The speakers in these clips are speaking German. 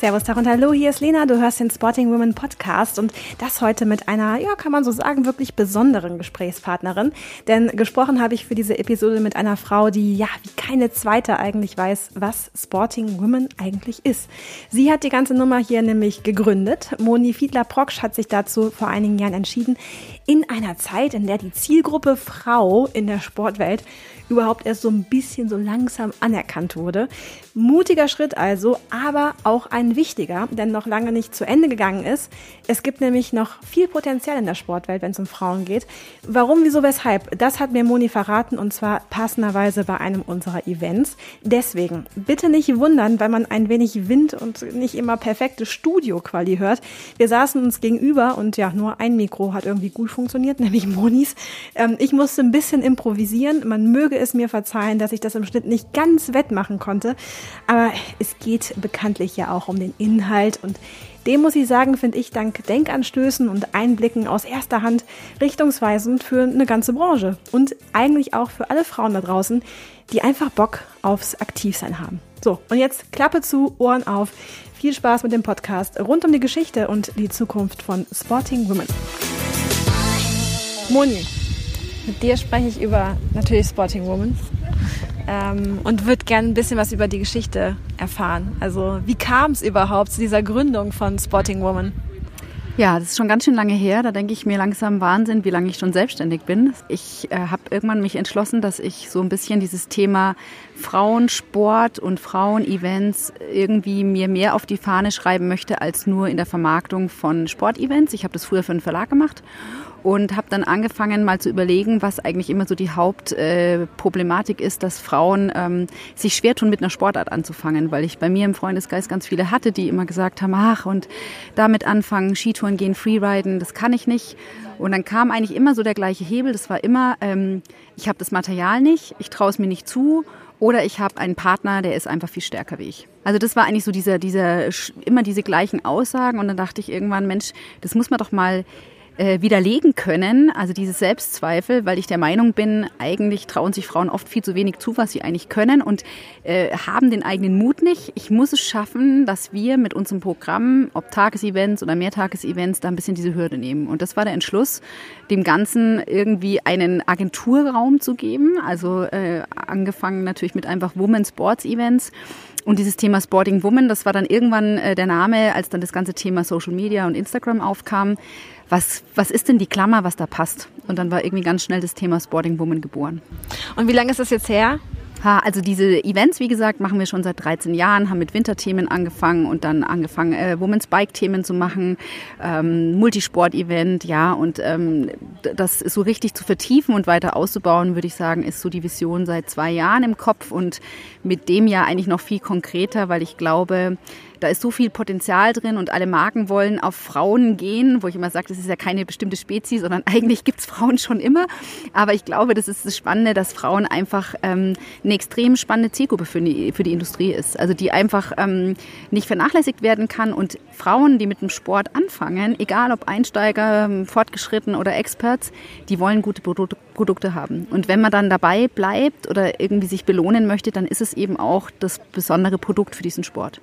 Servus, Tag und Hallo, hier ist Lena, du hörst den Sporting Women Podcast und das heute mit einer, ja, kann man so sagen, wirklich besonderen Gesprächspartnerin. Denn gesprochen habe ich für diese Episode mit einer Frau, die, ja, wie keine zweite eigentlich weiß, was Sporting Women eigentlich ist. Sie hat die ganze Nummer hier nämlich gegründet. Moni Fiedler-Proksch hat sich dazu vor einigen Jahren entschieden, in einer Zeit, in der die Zielgruppe Frau in der Sportwelt überhaupt erst so ein bisschen so langsam anerkannt wurde. Mutiger Schritt also, aber auch ein wichtiger, denn noch lange nicht zu Ende gegangen ist. Es gibt nämlich noch viel Potenzial in der Sportwelt, wenn es um Frauen geht. Warum, wieso, weshalb? Das hat mir Moni verraten und zwar passenderweise bei einem unserer Events. Deswegen bitte nicht wundern, weil man ein wenig Wind und nicht immer perfekte Studio-Quali hört. Wir saßen uns gegenüber und ja, nur ein Mikro hat irgendwie gut funktioniert, nämlich Monis. Ähm, ich musste ein bisschen improvisieren. Man möge es mir verzeihen, dass ich das im Schnitt nicht ganz wettmachen konnte. Aber es geht bekanntlich ja auch um den Inhalt und dem muss ich sagen, finde ich dank Denkanstößen und Einblicken aus erster Hand richtungsweisend für eine ganze Branche und eigentlich auch für alle Frauen da draußen, die einfach Bock aufs Aktivsein haben. So, und jetzt Klappe zu, Ohren auf. Viel Spaß mit dem Podcast rund um die Geschichte und die Zukunft von Sporting Women. Moni, mit dir spreche ich über natürlich Sporting Woman ähm, und würde gerne ein bisschen was über die Geschichte erfahren. Also wie kam es überhaupt zu dieser Gründung von Sporting Woman? Ja, das ist schon ganz schön lange her. Da denke ich mir langsam Wahnsinn, wie lange ich schon selbstständig bin. Ich äh, habe irgendwann mich entschlossen, dass ich so ein bisschen dieses Thema Frauensport und Frauenevents irgendwie mir mehr auf die Fahne schreiben möchte als nur in der Vermarktung von Sportevents. Ich habe das früher für einen Verlag gemacht und habe dann angefangen mal zu überlegen, was eigentlich immer so die Hauptproblematik äh, ist, dass Frauen ähm, sich schwer tun, mit einer Sportart anzufangen, weil ich bei mir im Freundesgeist ganz viele hatte, die immer gesagt haben, ach und damit anfangen, Skitouren gehen, Freeriden, das kann ich nicht. Und dann kam eigentlich immer so der gleiche Hebel, das war immer, ähm, ich habe das Material nicht, ich traue es mir nicht zu oder ich habe einen Partner, der ist einfach viel stärker wie ich. Also das war eigentlich so dieser, dieser, immer diese gleichen Aussagen und dann dachte ich irgendwann, Mensch, das muss man doch mal äh, widerlegen können, also diese Selbstzweifel, weil ich der Meinung bin, eigentlich trauen sich Frauen oft viel zu wenig zu, was sie eigentlich können und äh, haben den eigenen Mut nicht. Ich muss es schaffen, dass wir mit unserem Programm, ob Tagesevents oder Mehrtagesevents, da ein bisschen diese Hürde nehmen. Und das war der Entschluss, dem Ganzen irgendwie einen Agenturraum zu geben. Also äh, angefangen natürlich mit einfach Women Sports Events. Und dieses Thema Sporting Woman, das war dann irgendwann äh, der Name, als dann das ganze Thema Social Media und Instagram aufkam was, was ist denn die Klammer, was da passt? Und dann war irgendwie ganz schnell das Thema Sporting Woman geboren. Und wie lange ist das jetzt her? Also diese Events, wie gesagt, machen wir schon seit 13 Jahren, haben mit Winterthemen angefangen und dann angefangen, äh, Women's Bike-Themen zu machen, ähm, Multisport-Event, ja, und ähm, das so richtig zu vertiefen und weiter auszubauen, würde ich sagen, ist so die Vision seit zwei Jahren im Kopf und mit dem ja eigentlich noch viel konkreter, weil ich glaube, da ist so viel Potenzial drin und alle Marken wollen auf Frauen gehen, wo ich immer sage, das ist ja keine bestimmte Spezies, sondern eigentlich gibt's Frauen schon immer. Aber ich glaube, das ist das Spannende, dass Frauen einfach ähm, eine extrem spannende Zielgruppe für die, für die Industrie ist. Also die einfach ähm, nicht vernachlässigt werden kann und Frauen, die mit dem Sport anfangen, egal ob Einsteiger, ähm, Fortgeschritten oder Experts, die wollen gute Produkte Produkte haben. Und wenn man dann dabei bleibt oder irgendwie sich belohnen möchte, dann ist es eben auch das besondere Produkt für diesen Sport.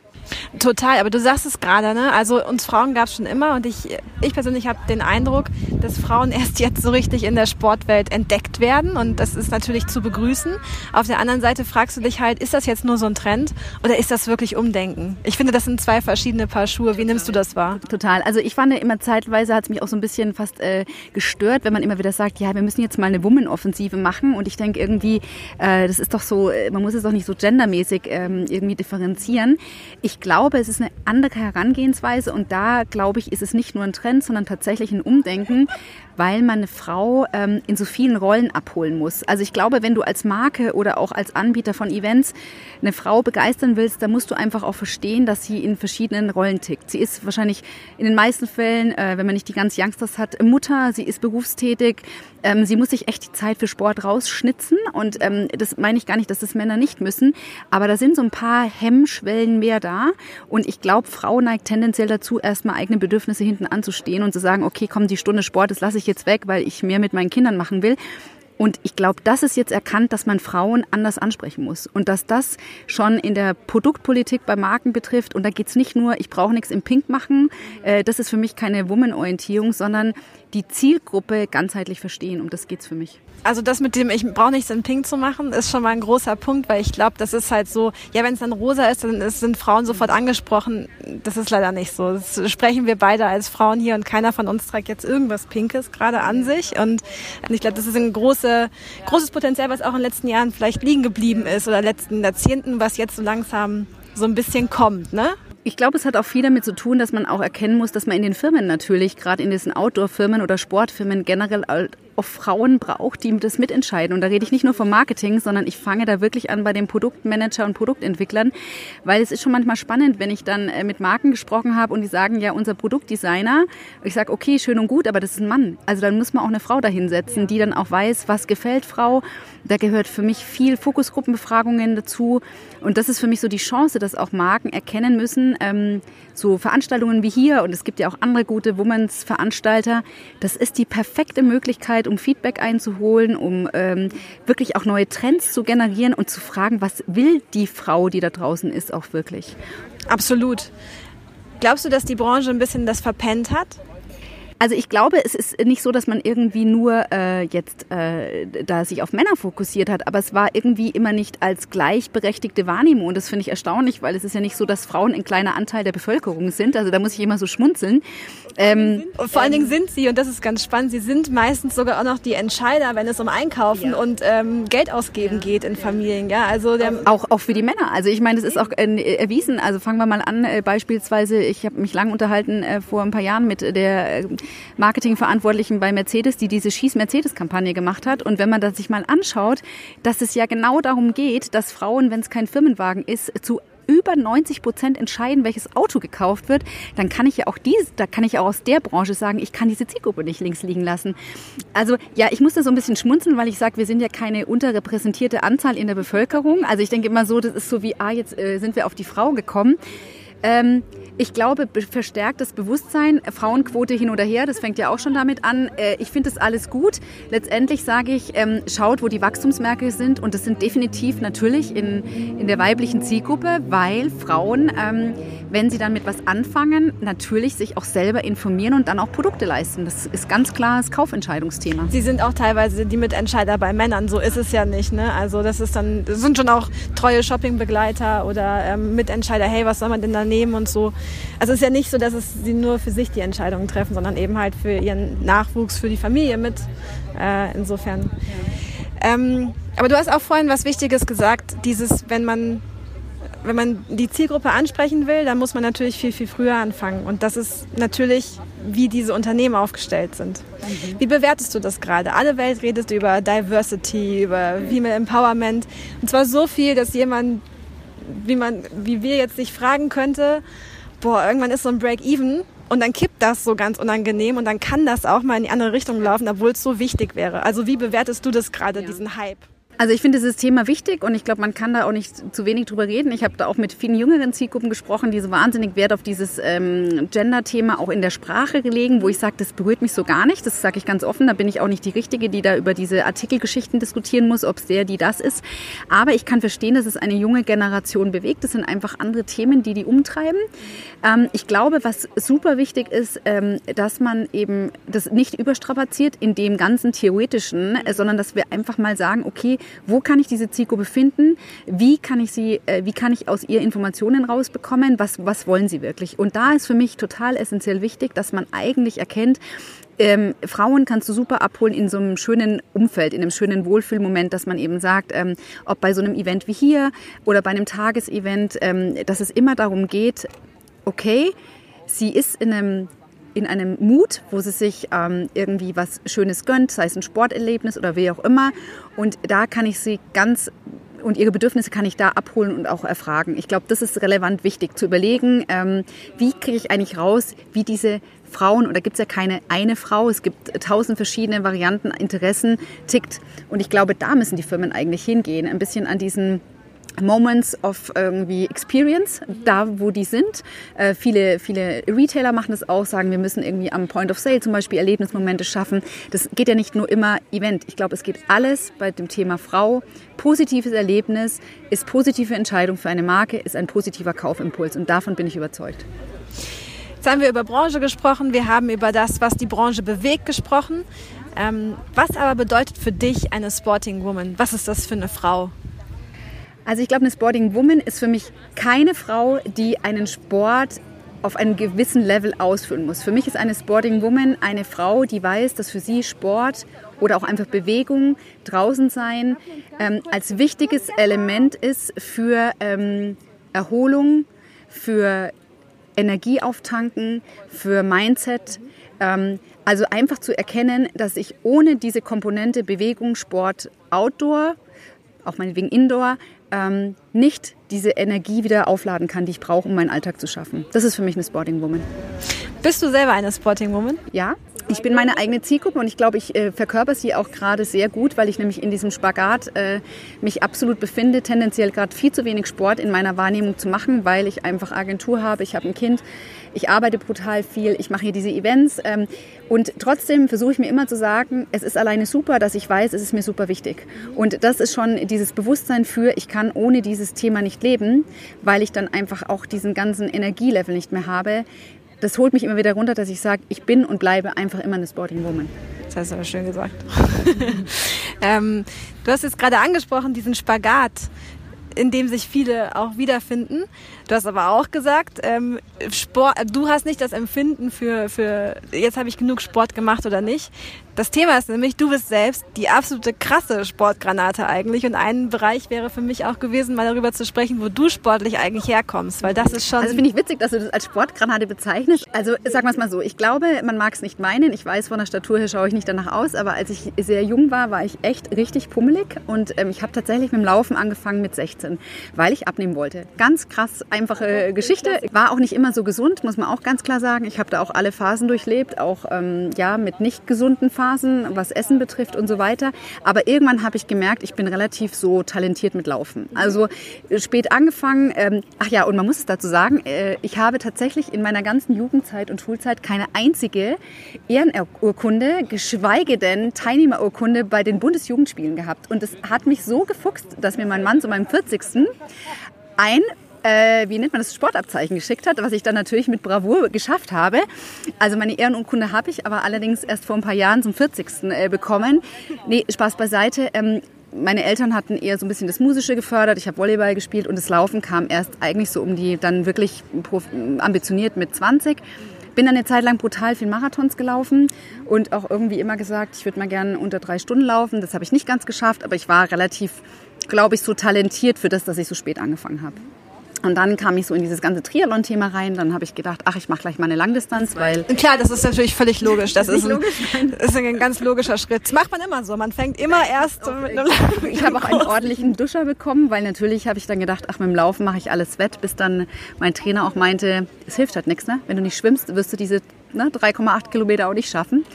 Total, aber du sagst es gerade, ne? Also uns Frauen gab es schon immer und ich, ich persönlich habe den Eindruck, dass Frauen erst jetzt so richtig in der Sportwelt entdeckt werden und das ist natürlich zu begrüßen. Auf der anderen Seite fragst du dich halt, ist das jetzt nur so ein Trend oder ist das wirklich Umdenken? Ich finde, das sind zwei verschiedene Paar Schuhe. Wie nimmst du das wahr? Total. Also ich fand immer zeitweise hat es mich auch so ein bisschen fast äh, gestört, wenn man immer wieder sagt, ja, wir müssen jetzt mal eine Woman-Offensive machen und ich denke irgendwie, äh, das ist doch so, äh, man muss es doch nicht so gendermäßig ähm, irgendwie differenzieren. Ich ich glaube, es ist eine andere Herangehensweise und da glaube ich, ist es nicht nur ein Trend, sondern tatsächlich ein Umdenken, weil man eine Frau ähm, in so vielen Rollen abholen muss. Also ich glaube, wenn du als Marke oder auch als Anbieter von Events eine Frau begeistern willst, dann musst du einfach auch verstehen, dass sie in verschiedenen Rollen tickt. Sie ist wahrscheinlich in den meisten Fällen, äh, wenn man nicht die ganz Youngsters hat, Mutter, sie ist berufstätig, ähm, sie muss sich echt die Zeit für Sport rausschnitzen und ähm, das meine ich gar nicht, dass das Männer nicht müssen, aber da sind so ein paar Hemmschwellen mehr da und ich glaube, Frau neigt tendenziell dazu, erstmal eigene Bedürfnisse hinten anzustehen und zu sagen, okay, komm, die Stunde Sport, das lasse ich jetzt weg, weil ich mehr mit meinen Kindern machen will. Und ich glaube, das ist jetzt erkannt, dass man Frauen anders ansprechen muss und dass das schon in der Produktpolitik bei Marken betrifft. Und da geht's nicht nur, ich brauche nichts im Pink machen. Äh, das ist für mich keine Woman-Orientierung, sondern die Zielgruppe ganzheitlich verstehen. Um das geht's für mich. Also das mit dem, ich brauche nichts in Pink zu machen, ist schon mal ein großer Punkt, weil ich glaube, das ist halt so, ja, wenn es dann rosa ist, dann sind Frauen sofort angesprochen. Das ist leider nicht so. Das sprechen wir beide als Frauen hier und keiner von uns trägt jetzt irgendwas Pinkes gerade an sich. Und ich glaube, das ist ein große, großes Potenzial, was auch in den letzten Jahren vielleicht liegen geblieben ist oder letzten Jahrzehnten, was jetzt so langsam so ein bisschen kommt, ne? Ich glaube, es hat auch viel damit zu tun, dass man auch erkennen muss, dass man in den Firmen natürlich, gerade in diesen Outdoor-Firmen oder Sportfirmen generell auch Frauen braucht, die das mitentscheiden. Und da rede ich nicht nur vom Marketing, sondern ich fange da wirklich an bei den Produktmanager und Produktentwicklern, weil es ist schon manchmal spannend, wenn ich dann äh, mit Marken gesprochen habe und die sagen, ja, unser Produktdesigner, ich sage, okay, schön und gut, aber das ist ein Mann. Also dann muss man auch eine Frau dahinsetzen, die dann auch weiß, was gefällt Frau. Da gehört für mich viel Fokusgruppenbefragungen dazu. Und das ist für mich so die Chance, dass auch Marken erkennen müssen, ähm, so Veranstaltungen wie hier, und es gibt ja auch andere gute Womans-Veranstalter, das ist die perfekte Möglichkeit, um Feedback einzuholen, um ähm, wirklich auch neue Trends zu generieren und zu fragen, was will die Frau, die da draußen ist, auch wirklich. Absolut. Glaubst du, dass die Branche ein bisschen das verpennt hat? Also ich glaube, es ist nicht so, dass man irgendwie nur äh, jetzt äh, da sich auf Männer fokussiert hat, aber es war irgendwie immer nicht als gleichberechtigte Wahrnehmung und das finde ich erstaunlich, weil es ist ja nicht so, dass Frauen ein kleiner Anteil der Bevölkerung sind. Also da muss ich immer so schmunzeln. Ähm, Vor allen Dingen sind sie, und das ist ganz spannend, sie sind meistens sogar auch noch die Entscheider, wenn es um Einkaufen ja. und ähm, Geld ausgeben ja. geht in Familien. Ja, also der auch, auch für die Männer. Also ich meine, das ist auch äh, erwiesen. Also fangen wir mal an, äh, beispielsweise, ich habe mich lang unterhalten äh, vor ein paar Jahren mit der äh, Marketingverantwortlichen bei Mercedes, die diese Schieß-Mercedes-Kampagne gemacht hat. Und wenn man das sich mal anschaut, dass es ja genau darum geht, dass Frauen, wenn es kein Firmenwagen ist, zu über 90 Prozent entscheiden, welches Auto gekauft wird, dann kann ich ja auch dies, da kann ich auch aus der Branche sagen, ich kann diese Zielgruppe nicht links liegen lassen. Also ja, ich muss da so ein bisschen schmunzeln, weil ich sage, wir sind ja keine unterrepräsentierte Anzahl in der Bevölkerung. Also ich denke immer so, das ist so wie, ah, jetzt äh, sind wir auf die Frau gekommen. Ähm, ich glaube, verstärkt das Bewusstsein, Frauenquote hin oder her, das fängt ja auch schon damit an. Äh, ich finde das alles gut. Letztendlich sage ich, ähm, schaut, wo die Wachstumsmärkte sind. Und das sind definitiv natürlich in, in der weiblichen Zielgruppe, weil Frauen, ähm, wenn sie dann mit was anfangen, natürlich sich auch selber informieren und dann auch Produkte leisten. Das ist ganz klar das Kaufentscheidungsthema. Sie sind auch teilweise die Mitentscheider bei Männern. So ist es ja nicht. Ne? Also das ist dann, das sind schon auch treue Shoppingbegleiter oder ähm, Mitentscheider. Hey, was soll man denn da nehmen und so. Also es ist ja nicht so, dass es sie nur für sich die Entscheidungen treffen, sondern eben halt für ihren Nachwuchs, für die Familie mit. Äh, insofern. Ja. Ähm, aber du hast auch vorhin was Wichtiges gesagt, dieses, wenn man wenn man die Zielgruppe ansprechen will, dann muss man natürlich viel, viel früher anfangen. Und das ist natürlich, wie diese Unternehmen aufgestellt sind. Mhm. Wie bewertest du das gerade? Alle Welt redet über Diversity, über Female Empowerment. Und zwar so viel, dass jemand, wie man, wie wir jetzt sich fragen könnte, boah, irgendwann ist so ein Break-Even und dann kippt das so ganz unangenehm und dann kann das auch mal in die andere Richtung laufen, obwohl es so wichtig wäre. Also wie bewertest du das gerade, ja. diesen Hype? Also ich finde dieses Thema wichtig und ich glaube, man kann da auch nicht zu wenig drüber reden. Ich habe da auch mit vielen jüngeren Zielgruppen gesprochen, die so wahnsinnig Wert auf dieses ähm, Gender-Thema auch in der Sprache gelegen, wo ich sage, das berührt mich so gar nicht. Das sage ich ganz offen. Da bin ich auch nicht die Richtige, die da über diese Artikelgeschichten diskutieren muss, ob es der, die das ist. Aber ich kann verstehen, dass es eine junge Generation bewegt. Das sind einfach andere Themen, die die umtreiben. Ähm, ich glaube, was super wichtig ist, ähm, dass man eben das nicht überstrapaziert in dem ganzen Theoretischen, äh, sondern dass wir einfach mal sagen, okay, wo kann ich diese Zielgruppe finden? Wie kann ich sie, äh, wie kann ich aus ihr Informationen rausbekommen? Was, was wollen sie wirklich? Und da ist für mich total essentiell wichtig, dass man eigentlich erkennt, ähm, Frauen kannst du super abholen in so einem schönen Umfeld, in einem schönen Wohlfühlmoment, dass man eben sagt, ähm, ob bei so einem Event wie hier oder bei einem Tagesevent, ähm, dass es immer darum geht, okay, sie ist in einem in einem Mut, wo sie sich ähm, irgendwie was Schönes gönnt, sei es ein Sporterlebnis oder wie auch immer. Und da kann ich sie ganz und ihre Bedürfnisse kann ich da abholen und auch erfragen. Ich glaube, das ist relevant wichtig zu überlegen, ähm, wie kriege ich eigentlich raus, wie diese Frauen, oder gibt es ja keine eine Frau, es gibt tausend verschiedene Varianten, Interessen, tickt. Und ich glaube, da müssen die Firmen eigentlich hingehen, ein bisschen an diesen Moments of irgendwie Experience, da wo die sind. Äh, viele, viele Retailer machen das auch, sagen, wir müssen irgendwie am Point of Sale zum Beispiel Erlebnismomente schaffen. Das geht ja nicht nur immer Event. Ich glaube, es geht alles bei dem Thema Frau. Positives Erlebnis ist positive Entscheidung für eine Marke, ist ein positiver Kaufimpuls und davon bin ich überzeugt. Jetzt haben wir über Branche gesprochen, wir haben über das, was die Branche bewegt, gesprochen. Ähm, was aber bedeutet für dich eine Sporting Woman? Was ist das für eine Frau? Also ich glaube, eine Sporting Woman ist für mich keine Frau, die einen Sport auf einem gewissen Level ausführen muss. Für mich ist eine Sporting Woman eine Frau, die weiß, dass für sie Sport oder auch einfach Bewegung, draußen sein, ähm, als wichtiges Element ist für ähm, Erholung, für Energie auftanken, für Mindset. Ähm, also einfach zu erkennen, dass ich ohne diese Komponente Bewegung, Sport, Outdoor, auch meinetwegen Indoor, ähm, nicht diese Energie wieder aufladen kann, die ich brauche, um meinen Alltag zu schaffen. Das ist für mich eine Sporting Woman. Bist du selber eine Sporting Woman? Ja, ich bin meine eigene Zielgruppe und ich glaube, ich äh, verkörper sie auch gerade sehr gut, weil ich nämlich in diesem Spagat äh, mich absolut befinde, tendenziell gerade viel zu wenig Sport in meiner Wahrnehmung zu machen, weil ich einfach Agentur habe, ich habe ein Kind, ich arbeite brutal viel, ich mache hier diese Events ähm, und trotzdem versuche ich mir immer zu sagen, es ist alleine super, dass ich weiß, es ist mir super wichtig. Und das ist schon dieses Bewusstsein für, ich kann ohne dieses Thema nicht leben, weil ich dann einfach auch diesen ganzen Energielevel nicht mehr habe, das holt mich immer wieder runter, dass ich sage, ich bin und bleibe einfach immer eine Sporting Woman. Das hast du aber schön gesagt. ähm, du hast jetzt gerade angesprochen, diesen Spagat, in dem sich viele auch wiederfinden. Du hast aber auch gesagt, ähm, Sport, du hast nicht das Empfinden für, für jetzt habe ich genug Sport gemacht oder nicht. Das Thema ist nämlich, du bist selbst die absolute krasse Sportgranate eigentlich. Und ein Bereich wäre für mich auch gewesen, mal darüber zu sprechen, wo du sportlich eigentlich herkommst. Weil das ist schon. Also finde ich witzig, dass du das als Sportgranate bezeichnest. Also sagen wir es mal so, ich glaube, man mag es nicht meinen. Ich weiß, von der Statur her schaue ich nicht danach aus, aber als ich sehr jung war, war ich echt richtig pummelig. Und ähm, ich habe tatsächlich mit dem Laufen angefangen mit 16, weil ich abnehmen wollte. Ganz krass einfache Geschichte. War auch nicht immer so gesund, muss man auch ganz klar sagen. Ich habe da auch alle Phasen durchlebt, auch ähm, ja mit nicht gesunden Phasen. Phasen, was Essen betrifft und so weiter. Aber irgendwann habe ich gemerkt, ich bin relativ so talentiert mit Laufen. Also äh, spät angefangen. Ähm, ach ja, und man muss es dazu sagen, äh, ich habe tatsächlich in meiner ganzen Jugendzeit und Schulzeit keine einzige Ehrenurkunde, geschweige denn Teilnehmerurkunde bei den Bundesjugendspielen gehabt. Und es hat mich so gefuchst, dass mir mein Mann zu meinem 40. ein äh, wie nennt man das, Sportabzeichen geschickt hat, was ich dann natürlich mit Bravour geschafft habe. Also meine Ehrenurkunde habe ich, aber allerdings erst vor ein paar Jahren zum 40. Äh, bekommen. Nee, Spaß beiseite. Ähm, meine Eltern hatten eher so ein bisschen das Musische gefördert. Ich habe Volleyball gespielt und das Laufen kam erst eigentlich so um die, dann wirklich ambitioniert mit 20 bin dann eine Zeit lang brutal viel Marathons gelaufen und auch irgendwie immer gesagt, ich würde mal gerne unter drei Stunden laufen. Das habe ich nicht ganz geschafft, aber ich war relativ, glaube ich, so talentiert für das, dass ich so spät angefangen habe. Und dann kam ich so in dieses ganze Triathlon-Thema rein. Dann habe ich gedacht, ach, ich mache gleich mal eine Langdistanz, weil... Klar, das ist natürlich völlig logisch. Das ist, ein, logisch, ist ein ganz logischer Schritt. Das macht man immer so. Man fängt immer erst so mit einem Ich habe auch einen ordentlichen Duscher bekommen, weil natürlich habe ich dann gedacht, ach, mit dem Laufen mache ich alles wett, bis dann mein Trainer auch meinte, es hilft halt nichts. Ne? Wenn du nicht schwimmst, wirst du diese ne, 3,8 Kilometer auch nicht schaffen.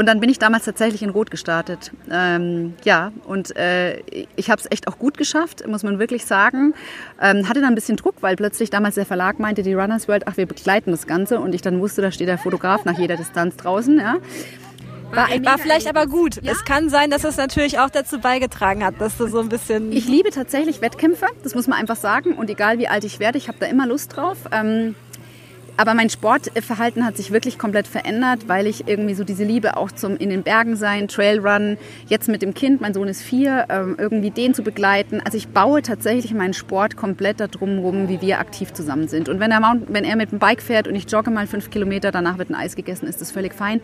Und dann bin ich damals tatsächlich in Rot gestartet. Ähm, ja, und äh, ich habe es echt auch gut geschafft, muss man wirklich sagen. Ähm, hatte dann ein bisschen Druck, weil plötzlich damals der Verlag meinte, die Runners World, ach, wir begleiten das Ganze. Und ich dann wusste, da steht der Fotograf nach jeder Distanz draußen. Ja. War, war vielleicht aber gut. Ja? Es kann sein, dass es natürlich auch dazu beigetragen hat, dass du so ein bisschen. Ich liebe tatsächlich Wettkämpfe, das muss man einfach sagen. Und egal wie alt ich werde, ich habe da immer Lust drauf. Ähm, aber mein Sportverhalten hat sich wirklich komplett verändert, weil ich irgendwie so diese Liebe auch zum in den Bergen sein, Trailrun, jetzt mit dem Kind, mein Sohn ist vier, ähm, irgendwie den zu begleiten. Also ich baue tatsächlich meinen Sport komplett darum rum, wie wir aktiv zusammen sind. Und wenn er, wenn er mit dem Bike fährt und ich jogge mal fünf Kilometer, danach wird ein Eis gegessen, ist das völlig fein.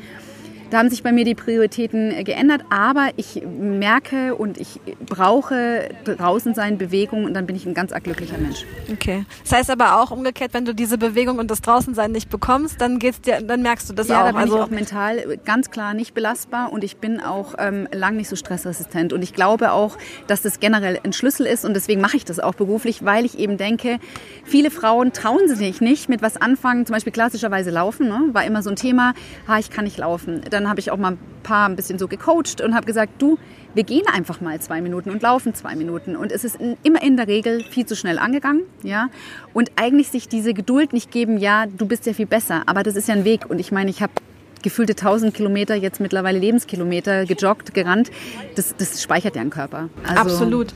Da haben sich bei mir die Prioritäten äh, geändert, aber ich merke und ich brauche draußen sein, Bewegung und dann bin ich ein ganz glücklicher Mensch. Okay. Das heißt aber auch umgekehrt, wenn du diese Bewegung und das Draußensein nicht bekommst, dann geht's dir, dann merkst du das ja, auch. Ja, da bin also ich auch mental ganz klar nicht belastbar und ich bin auch ähm, lang nicht so stressresistent und ich glaube auch, dass das generell ein Schlüssel ist und deswegen mache ich das auch beruflich, weil ich eben denke, viele Frauen trauen sich nicht mit was anfangen, zum Beispiel klassischerweise laufen, ne? war immer so ein Thema, ha, ich kann nicht laufen dann habe ich auch mal ein paar ein bisschen so gecoacht und habe gesagt, du, wir gehen einfach mal zwei Minuten und laufen zwei Minuten. Und es ist in, immer in der Regel viel zu schnell angegangen, ja. Und eigentlich sich diese Geduld nicht geben, ja, du bist ja viel besser, aber das ist ja ein Weg. Und ich meine, ich habe gefühlte 1000 Kilometer, jetzt mittlerweile Lebenskilometer gejoggt, gerannt. Das, das speichert ja ein Körper. Also, Absolut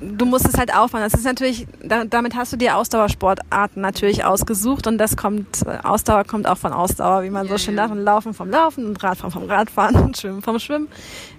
du musst es halt aufmachen. Das ist natürlich, damit hast du dir Ausdauersportarten natürlich ausgesucht und das kommt, äh, Ausdauer kommt auch von Ausdauer, wie man so schön sagt, und Laufen vom Laufen und Radfahren vom Radfahren und Schwimmen vom Schwimmen.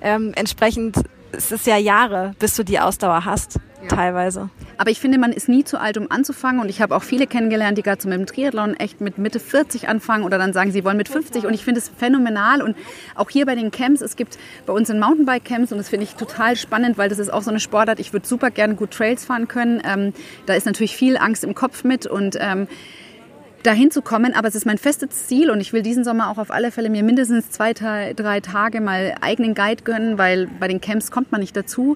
Ähm, entsprechend es ist ja Jahre, bis du die Ausdauer hast, ja. teilweise. Aber ich finde, man ist nie zu alt, um anzufangen. Und ich habe auch viele kennengelernt, die gerade so mit dem Triathlon echt mit Mitte 40 anfangen oder dann sagen, sie wollen mit 50. Und ich finde es phänomenal. Und auch hier bei den Camps, es gibt bei uns in Mountainbike-Camps und das finde ich total spannend, weil das ist auch so eine Sportart. Ich würde super gerne gut Trails fahren können. Ähm, da ist natürlich viel Angst im Kopf mit und ähm, dahin zu kommen. Aber es ist mein festes Ziel und ich will diesen Sommer auch auf alle Fälle mir mindestens zwei, drei Tage mal eigenen Guide gönnen, weil bei den Camps kommt man nicht dazu.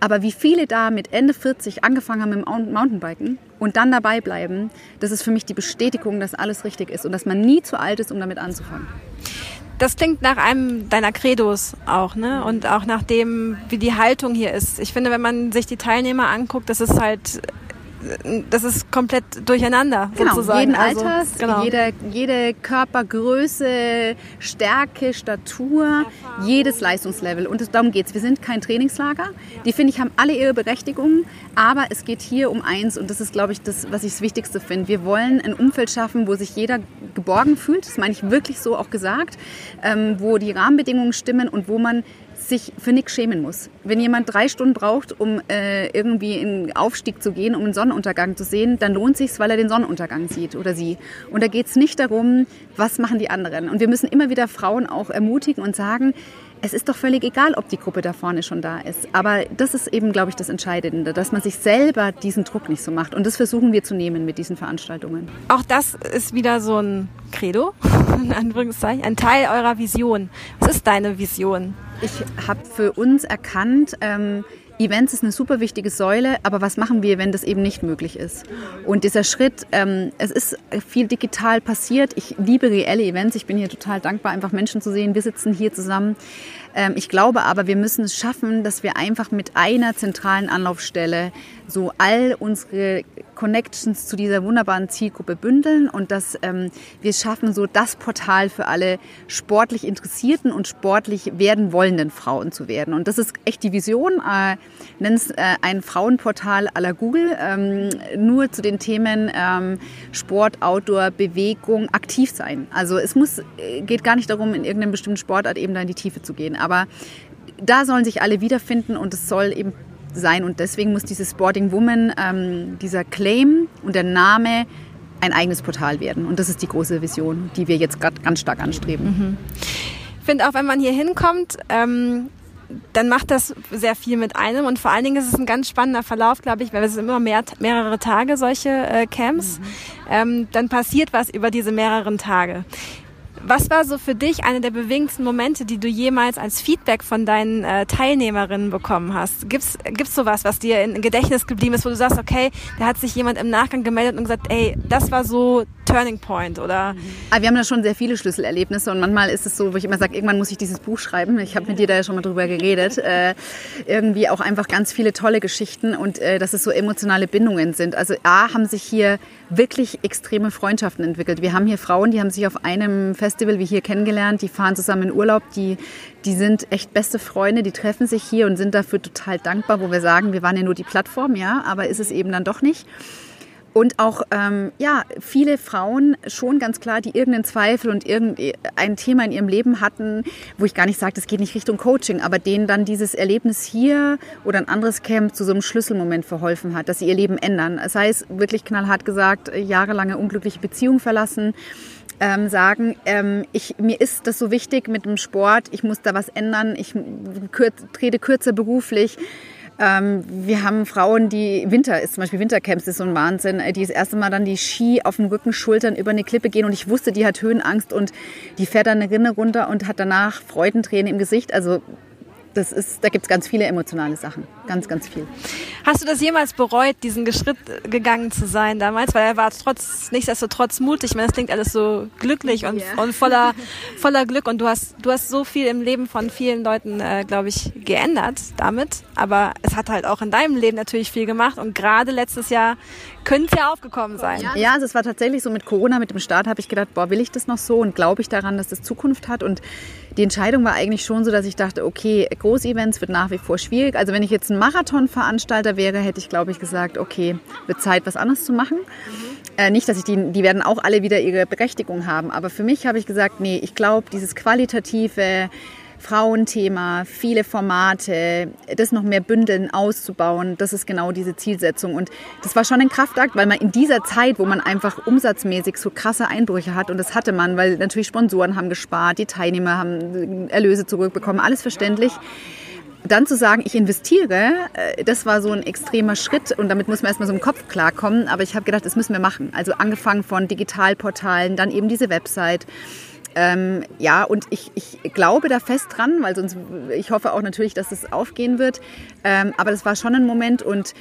Aber wie viele da mit Ende 40 angefangen haben mit dem Mountainbiken und dann dabei bleiben, das ist für mich die Bestätigung, dass alles richtig ist und dass man nie zu alt ist, um damit anzufangen das klingt nach einem deiner Credos auch, ne? Und auch nach dem, wie die Haltung hier ist. Ich finde, wenn man sich die Teilnehmer anguckt, das ist halt das ist komplett durcheinander genau, sozusagen. Jeden also, Alters, genau. jede, jede Körpergröße, Stärke, Statur, jedes Leistungslevel. Und darum geht es. Wir sind kein Trainingslager. Die, finde ich, haben alle ihre Berechtigung. Aber es geht hier um eins und das ist, glaube ich, das, was ich das Wichtigste finde. Wir wollen ein Umfeld schaffen, wo sich jeder geborgen fühlt. Das meine ich wirklich so auch gesagt. Ähm, wo die Rahmenbedingungen stimmen und wo man sich für nichts schämen muss. Wenn jemand drei Stunden braucht, um äh, irgendwie in den Aufstieg zu gehen, um einen Sonnenuntergang zu sehen, dann lohnt sich's, weil er den Sonnenuntergang sieht oder sie. Und da geht es nicht darum, was machen die anderen. Und wir müssen immer wieder Frauen auch ermutigen und sagen, es ist doch völlig egal, ob die Gruppe da vorne schon da ist. Aber das ist eben, glaube ich, das Entscheidende, dass man sich selber diesen Druck nicht so macht. Und das versuchen wir zu nehmen mit diesen Veranstaltungen. Auch das ist wieder so ein Credo, in Anführungszeichen, ein Teil eurer Vision. Was ist deine Vision? Ich habe für uns erkannt, ähm, Events ist eine super wichtige Säule, aber was machen wir, wenn das eben nicht möglich ist? Und dieser Schritt, ähm, es ist viel digital passiert. Ich liebe reelle Events. Ich bin hier total dankbar, einfach Menschen zu sehen. Wir sitzen hier zusammen. Ähm, ich glaube aber, wir müssen es schaffen, dass wir einfach mit einer zentralen Anlaufstelle so all unsere Connections zu dieser wunderbaren Zielgruppe bündeln und dass ähm, wir schaffen, so das Portal für alle sportlich interessierten und sportlich werden wollenden Frauen zu werden. Und das ist echt die Vision. Äh, Nenn es äh, ein Frauenportal à la Google, ähm, nur zu den Themen ähm, Sport, Outdoor, Bewegung, aktiv sein. Also es muss, äh, geht gar nicht darum, in irgendeinem bestimmten Sportart eben da in die Tiefe zu gehen. Aber da sollen sich alle wiederfinden und es soll eben sein. Und deswegen muss diese Sporting Woman, ähm, dieser Claim und der Name ein eigenes Portal werden. Und das ist die große Vision, die wir jetzt gerade ganz stark anstreben. Mhm. Ich finde auch, wenn man hier hinkommt, ähm, dann macht das sehr viel mit einem und vor allen Dingen ist es ein ganz spannender Verlauf, glaube ich, weil es sind immer mehr, mehrere Tage solche äh, Camps. Mhm. Ähm, dann passiert was über diese mehreren Tage. Was war so für dich eine der bewegendsten Momente, die du jemals als Feedback von deinen äh, Teilnehmerinnen bekommen hast? Gibt's gibt's sowas, was dir in Gedächtnis geblieben ist, wo du sagst, okay, da hat sich jemand im Nachgang gemeldet und gesagt, ey, das war so Turning Point oder? Aber ah, wir haben da schon sehr viele Schlüsselerlebnisse und manchmal ist es so, wo ich immer sage, irgendwann muss ich dieses Buch schreiben. Ich habe mit dir da ja schon mal drüber geredet. Äh, irgendwie auch einfach ganz viele tolle Geschichten und äh, dass es so emotionale Bindungen sind. Also A, haben sich hier wirklich extreme Freundschaften entwickelt. Wir haben hier Frauen, die haben sich auf einem Festival wie hier kennengelernt, die fahren zusammen in Urlaub, die, die sind echt beste Freunde, die treffen sich hier und sind dafür total dankbar, wo wir sagen, wir waren ja nur die Plattform, ja, aber ist es eben dann doch nicht. Und auch ähm, ja, viele Frauen schon ganz klar, die irgendeinen Zweifel und irgendein Thema in ihrem Leben hatten, wo ich gar nicht sage, das geht nicht Richtung Coaching, aber denen dann dieses Erlebnis hier oder ein anderes Camp zu so einem Schlüsselmoment verholfen hat, dass sie ihr Leben ändern. Das heißt, wirklich knallhart gesagt, jahrelange unglückliche Beziehung verlassen. Ähm, sagen, ähm, ich, mir ist das so wichtig mit dem Sport, ich muss da was ändern, ich kür trete kürzer beruflich, ähm, wir haben Frauen, die Winter ist zum Beispiel Wintercamps ist so ein Wahnsinn, äh, die das erste Mal dann die Ski auf dem Rücken, Schultern über eine Klippe gehen und ich wusste, die hat Höhenangst und die fährt dann eine Rinne runter und hat danach Freudentränen im Gesicht. Also das ist, da gibt es ganz viele emotionale Sachen. Ganz, ganz viel. Hast du das jemals bereut, diesen Schritt gegangen zu sein damals? Weil er war trotz, nichtsdestotrotz mutig. Ich meine, das klingt alles so glücklich und, yeah. und voller, voller Glück. Und du hast, du hast so viel im Leben von vielen Leuten, äh, glaube ich, geändert damit. Aber es hat halt auch in deinem Leben natürlich viel gemacht. Und gerade letztes Jahr könnte es ja aufgekommen sein. Ja, also es war tatsächlich so mit Corona, mit dem Start habe ich gedacht, boah, will ich das noch so? Und glaube ich daran, dass das Zukunft hat? Und die Entscheidung war eigentlich schon so, dass ich dachte, okay, Großevents wird nach wie vor schwierig. Also wenn ich jetzt ein Marathonveranstalter wäre, hätte ich, glaube ich, gesagt, okay, wird Zeit, was anderes zu machen. Mhm. Äh, nicht, dass ich die, die werden auch alle wieder ihre Berechtigung haben. Aber für mich habe ich gesagt, nee, ich glaube, dieses qualitative, Frauenthema, viele Formate, das noch mehr bündeln, auszubauen, das ist genau diese Zielsetzung. Und das war schon ein Kraftakt, weil man in dieser Zeit, wo man einfach umsatzmäßig so krasse Einbrüche hat, und das hatte man, weil natürlich Sponsoren haben gespart, die Teilnehmer haben Erlöse zurückbekommen, alles verständlich dann zu sagen, ich investiere, äh, das war so ein extremer Schritt und damit muss man erstmal so im Kopf klarkommen. Aber ich habe gedacht, das müssen wir machen. Also angefangen von Digitalportalen, dann eben diese Website, ähm, ja, und ich, ich glaube da fest dran, weil sonst, ich hoffe auch natürlich, dass es aufgehen wird. Ähm, aber das war schon ein Moment und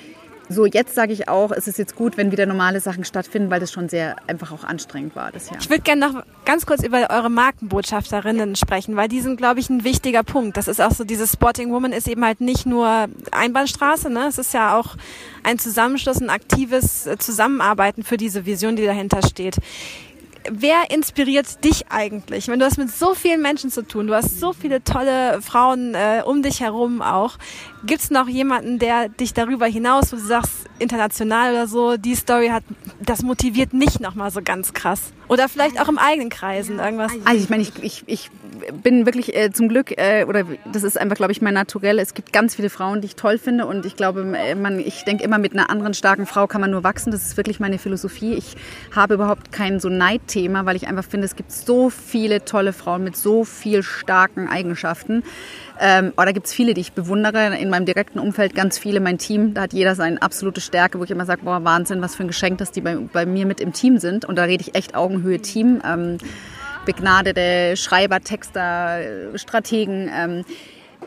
so, jetzt sage ich auch, es ist jetzt gut, wenn wieder normale Sachen stattfinden, weil das schon sehr einfach auch anstrengend war das Jahr. Ich würde gerne noch ganz kurz über eure Markenbotschafterinnen sprechen, weil die sind, glaube ich, ein wichtiger Punkt. Das ist auch so, dieses Sporting Woman ist eben halt nicht nur Einbahnstraße, ne? es ist ja auch ein Zusammenschluss, ein aktives Zusammenarbeiten für diese Vision, die dahinter steht wer inspiriert dich eigentlich? Wenn du hast mit so vielen Menschen zu tun, du hast so viele tolle Frauen äh, um dich herum auch. Gibt es noch jemanden, der dich darüber hinaus, wo du sagst, international oder so, die Story hat, das motiviert mich nochmal so ganz krass? Oder vielleicht auch im eigenen Kreisen irgendwas? Also ich meine, ich, ich, ich bin wirklich äh, zum Glück, äh, oder das ist einfach, glaube ich, mein Naturell. Es gibt ganz viele Frauen, die ich toll finde und ich glaube, äh, man, ich denke immer, mit einer anderen starken Frau kann man nur wachsen. Das ist wirklich meine Philosophie. Ich habe überhaupt kein so Neidthema, weil ich einfach finde, es gibt so viele tolle Frauen mit so viel starken Eigenschaften. Ähm, aber da gibt es viele, die ich bewundere. In meinem direkten Umfeld ganz viele. Mein Team, da hat jeder seine absolute Stärke, wo ich immer sage, boah, Wahnsinn, was für ein Geschenk, dass die bei, bei mir mit im Team sind. Und da rede ich echt Augenhöhe Team. Ähm, begnadete Schreiber, Texter, Strategen. Ähm,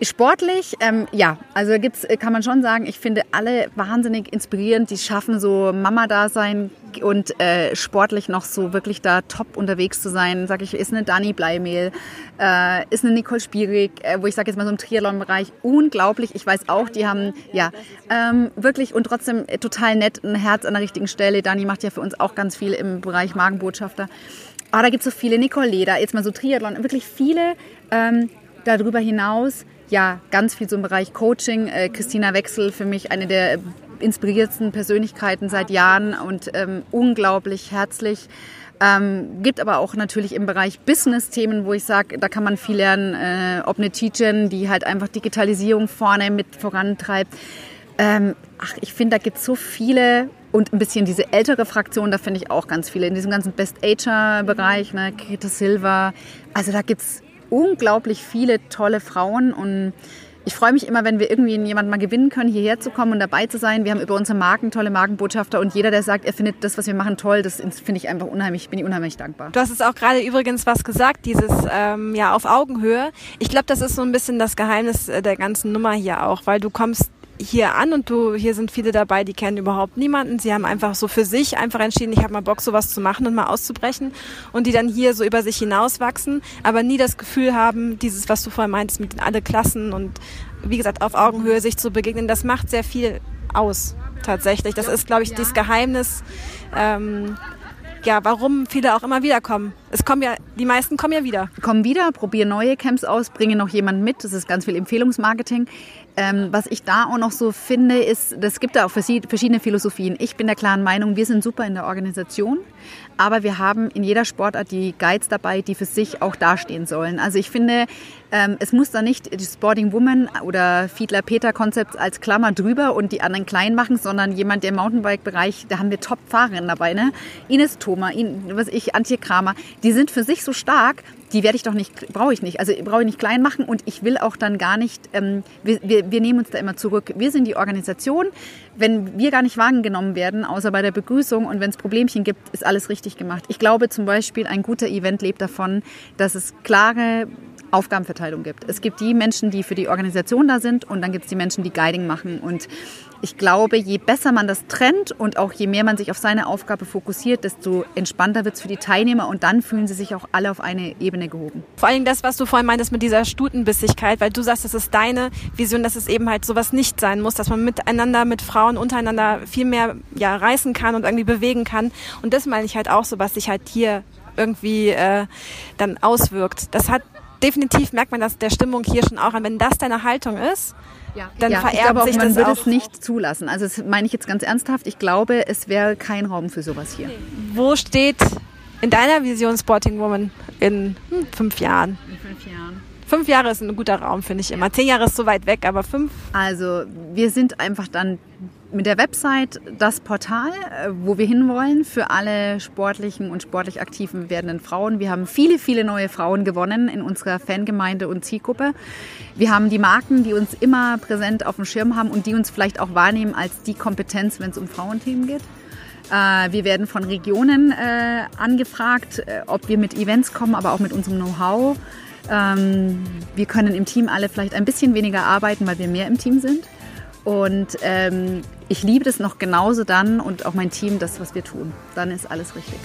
Sportlich, ähm, ja, also gibt's, kann man schon sagen, ich finde alle wahnsinnig inspirierend, die schaffen so Mama-Dasein und äh, sportlich noch so wirklich da top unterwegs zu sein. Sag ich, ist eine Dani Bleimehl, äh, ist eine Nicole Spierig, äh, wo ich sage jetzt mal so im Triathlon-Bereich, unglaublich. Ich weiß auch, die haben ja ähm, wirklich und trotzdem total nett ein Herz an der richtigen Stelle. Dani macht ja für uns auch ganz viel im Bereich Magenbotschafter. Aber da gibt es so viele, Nicole Leder, jetzt mal so Triathlon, wirklich viele ähm, darüber hinaus, ja, ganz viel so im Bereich Coaching. Äh, Christina Wechsel, für mich eine der inspirierendsten Persönlichkeiten seit Jahren und ähm, unglaublich herzlich. Ähm, gibt aber auch natürlich im Bereich Business-Themen, wo ich sage, da kann man viel lernen, äh, ob eine Teachin, die halt einfach Digitalisierung vorne mit vorantreibt. Ähm, ach, ich finde, da gibt es so viele und ein bisschen diese ältere Fraktion, da finde ich auch ganz viele. In diesem ganzen Best-Ager-Bereich, ne, Greta Silva. Also da gibt es unglaublich viele tolle Frauen und ich freue mich immer, wenn wir irgendwie jemanden mal gewinnen können, hierher zu kommen und dabei zu sein. Wir haben über unsere Marken tolle Markenbotschafter und jeder, der sagt, er findet das, was wir machen, toll, das finde ich einfach unheimlich, bin ich unheimlich dankbar. Du hast es auch gerade übrigens was gesagt, dieses ähm, ja auf Augenhöhe. Ich glaube, das ist so ein bisschen das Geheimnis der ganzen Nummer hier auch, weil du kommst hier an und du, hier sind viele dabei, die kennen überhaupt niemanden. Sie haben einfach so für sich einfach entschieden, ich habe mal Bock, sowas zu machen und mal auszubrechen und die dann hier so über sich hinauswachsen, aber nie das Gefühl haben, dieses, was du vorhin meintest, mit alle Klassen und wie gesagt, auf Augenhöhe sich zu begegnen, das macht sehr viel aus, tatsächlich. Das ist, glaube ich, das Geheimnis, ähm, ja, warum viele auch immer wieder kommen. Es kommen ja, die meisten kommen ja wieder. Kommen wieder, probieren neue Camps aus, bringen noch jemanden mit. Das ist ganz viel Empfehlungsmarketing. Ähm, was ich da auch noch so finde, ist, es gibt da auch verschiedene Philosophien. Ich bin der klaren Meinung, wir sind super in der Organisation, aber wir haben in jeder Sportart die Guides dabei, die für sich auch dastehen sollen. Also ich finde, ähm, es muss da nicht die Sporting Woman oder Fiedler Peter Konzept als Klammer drüber und die anderen klein machen, sondern jemand, der im Mountainbike-Bereich, da haben wir Top-Fahrerinnen dabei, ne? Ines Thoma, was ich, Antje Kramer, die sind für sich so stark, die werde ich doch nicht, brauche ich nicht. Also brauche ich nicht klein machen und ich will auch dann gar nicht, ähm, wir, wir, wir nehmen uns da immer zurück. Wir sind die Organisation. Wenn wir gar nicht wahrgenommen werden, außer bei der Begrüßung und wenn es Problemchen gibt, ist alles richtig gemacht. Ich glaube zum Beispiel, ein guter Event lebt davon, dass es klare Aufgabenverteilung gibt. Es gibt die Menschen, die für die Organisation da sind und dann gibt es die Menschen, die Guiding machen. Und ich glaube, je besser man das trennt und auch je mehr man sich auf seine Aufgabe fokussiert, desto entspannter wird es für die Teilnehmer und dann fühlen sie sich auch alle auf eine Ebene gehoben. Vor allem das, was du vorhin meintest mit dieser Stutenbissigkeit, weil du sagst, das ist deine Vision, dass es eben halt sowas nicht sein muss, dass man miteinander, mit Frauen untereinander viel mehr ja, reißen kann und irgendwie bewegen kann. Und das meine ich halt auch so, was sich halt hier irgendwie äh, dann auswirkt. Das hat definitiv merkt man das der Stimmung hier schon auch an. Wenn das deine Haltung ist, ja. dann ja, vererbt ich glaube auch, sich man das würde auch. es nicht zulassen. Also das meine ich jetzt ganz ernsthaft. Ich glaube, es wäre kein Raum für sowas hier. Wo steht in deiner Vision Sporting Woman in hm, fünf Jahren? In fünf Jahren. Fünf Jahre ist ein guter Raum, finde ich immer. Zehn Jahre ist so weit weg, aber fünf. Also wir sind einfach dann mit der Website das Portal, äh, wo wir hinwollen für alle sportlichen und sportlich aktiven werdenden Frauen. Wir haben viele, viele neue Frauen gewonnen in unserer Fangemeinde und Zielgruppe. Wir haben die Marken, die uns immer präsent auf dem Schirm haben und die uns vielleicht auch wahrnehmen als die Kompetenz, wenn es um Frauenthemen geht. Äh, wir werden von Regionen äh, angefragt, ob wir mit Events kommen, aber auch mit unserem Know-how. Ähm, wir können im Team alle vielleicht ein bisschen weniger arbeiten, weil wir mehr im Team sind. Und ähm, ich liebe das noch genauso dann und auch mein Team, das, was wir tun. Dann ist alles richtig.